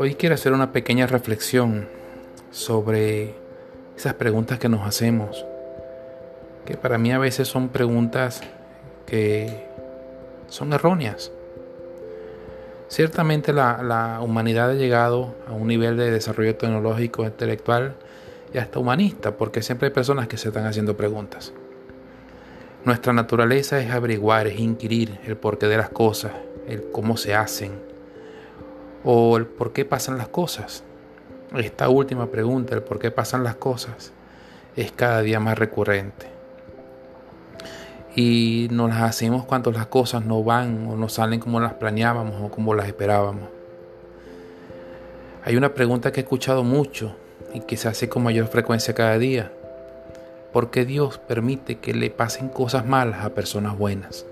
Hoy quiero hacer una pequeña reflexión sobre esas preguntas que nos hacemos, que para mí a veces son preguntas que son erróneas. Ciertamente la, humanidad ha llegado a un nivel de desarrollo tecnológico, intelectual y hasta humanista, porque siempre hay personas que se están haciendo preguntas. Nuestra naturaleza es averiguar, es inquirir el porqué de las cosas, el cómo se hacen o el por qué pasan las cosas. Esta última pregunta, el por qué pasan las cosas, es cada día más recurrente. Y nos las hacemos cuando las cosas no van o no salen como las planeábamos o como las esperábamos. Hay una pregunta que he escuchado mucho y que se hace con mayor frecuencia cada día. ¿Por qué Dios permite que le pasen cosas malas a personas buenas?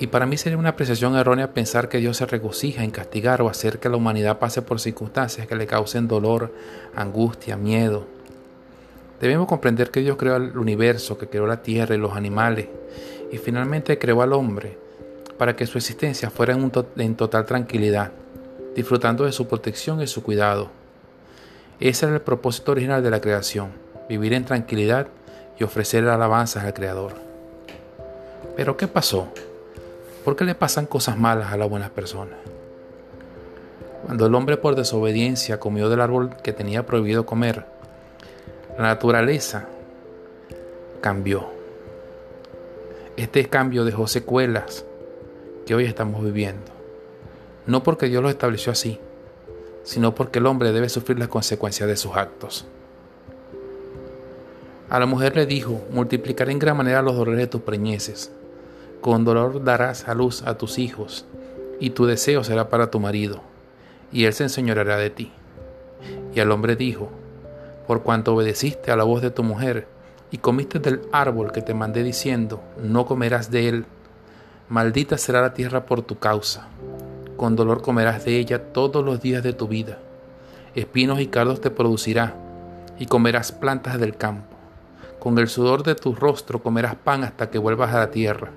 Y para mí sería una apreciación errónea pensar que Dios se regocija en castigar o hacer que la humanidad pase por circunstancias que le causen dolor, angustia, miedo. Debemos comprender que Dios creó el universo, que creó la tierra y los animales, y finalmente creó al hombre para que su existencia fuera en, total tranquilidad, disfrutando de su protección y su cuidado. Ese era el propósito original de la creación, vivir en tranquilidad y ofrecer alabanzas al Creador. Pero ¿qué pasó? ¿Por qué le pasan cosas malas a las buenas personas? Cuando el hombre por desobediencia comió del árbol que tenía prohibido comer, la naturaleza cambió. Este cambio dejó secuelas que hoy estamos viviendo. No porque Dios lo estableció así, sino porque el hombre debe sufrir las consecuencias de sus actos. A la mujer le dijo, multiplicaré en gran manera los dolores de tus preñeces, con dolor darás a luz a tus hijos, y tu deseo será para tu marido, y él se enseñoreará de ti. Y al hombre dijo, por cuanto obedeciste a la voz de tu mujer, y comiste del árbol que te mandé diciendo, no comerás de él, maldita será la tierra por tu causa con dolor comerás de ella todos los días de tu vida. Espinos y cardos te producirá, y comerás plantas del campo. Con el sudor de tu rostro comerás pan hasta que vuelvas a la tierra,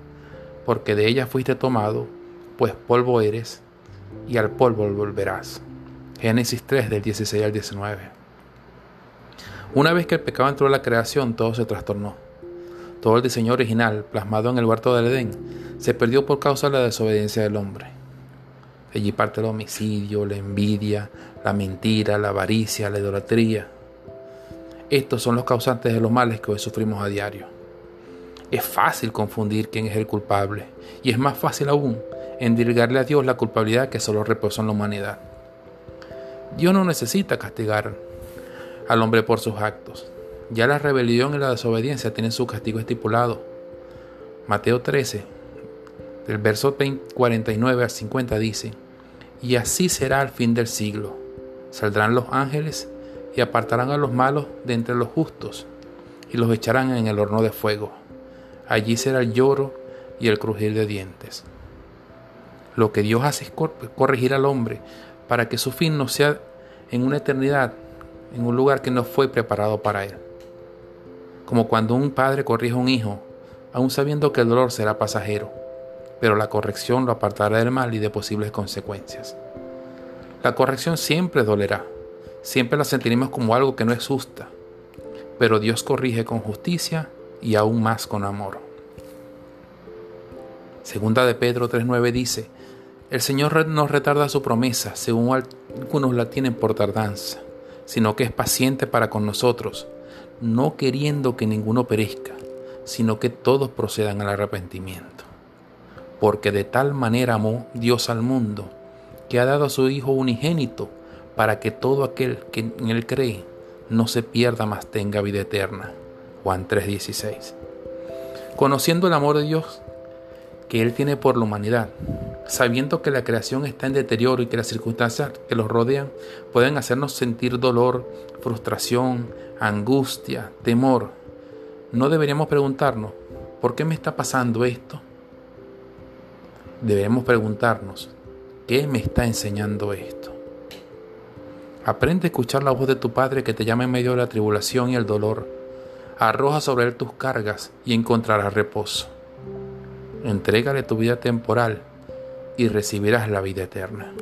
porque de ella fuiste tomado, pues polvo eres, y al polvo volverás. Génesis 3 del 16 al 19. Una vez que el pecado entró en la creación, todo se trastornó. Todo el diseño original, plasmado en el huerto del Edén, se perdió por causa de la desobediencia del hombre. Allí parte el homicidio, la envidia, la mentira, la avaricia, la idolatría. Estos son los causantes de los males que hoy sufrimos a diario. Es fácil confundir quién es el culpable y es más fácil aún endilgarle a Dios la culpabilidad que solo reposa en la humanidad. Dios no necesita castigar al hombre por sus actos. Ya la rebelión y la desobediencia tienen su castigo estipulado. Mateo 13, del verso 49 al 50 dice, y así será al fin del siglo. Saldrán los ángeles y apartarán a los malos de entre los justos y los echarán en el horno de fuego. Allí será el lloro y el crujir de dientes. Lo que Dios hace es corregir al hombre para que su fin no sea en una eternidad, en un lugar que no fue preparado para él. Como cuando un padre corrige a un hijo, aun sabiendo que el dolor será pasajero pero la corrección lo apartará del mal y de posibles consecuencias. La corrección siempre dolerá, siempre la sentiremos como algo que no es justa, pero Dios corrige con justicia y aún más con amor. Segunda de Pedro 3.9 dice, el Señor no retarda su promesa, según algunos la tienen por tardanza, sino que es paciente para con nosotros, no queriendo que ninguno perezca, sino que todos procedan al arrepentimiento porque de tal manera amó Dios al mundo, que ha dado a su Hijo unigénito, para que todo aquel que en él cree no se pierda, mas tenga vida eterna. Juan 3:16. Conociendo el amor de Dios que Él tiene por la humanidad, sabiendo que la creación está en deterioro y que las circunstancias que los rodean pueden hacernos sentir dolor, frustración, angustia, temor, no deberíamos preguntarnos, ¿por qué me está pasando esto? debemos preguntarnos, ¿qué me está enseñando esto? Aprende a escuchar la voz de tu Padre que te llama en medio de la tribulación y el dolor arroja sobre él tus cargas y encontrarás reposo. Entrégale tu vida temporal y recibirás la vida eterna.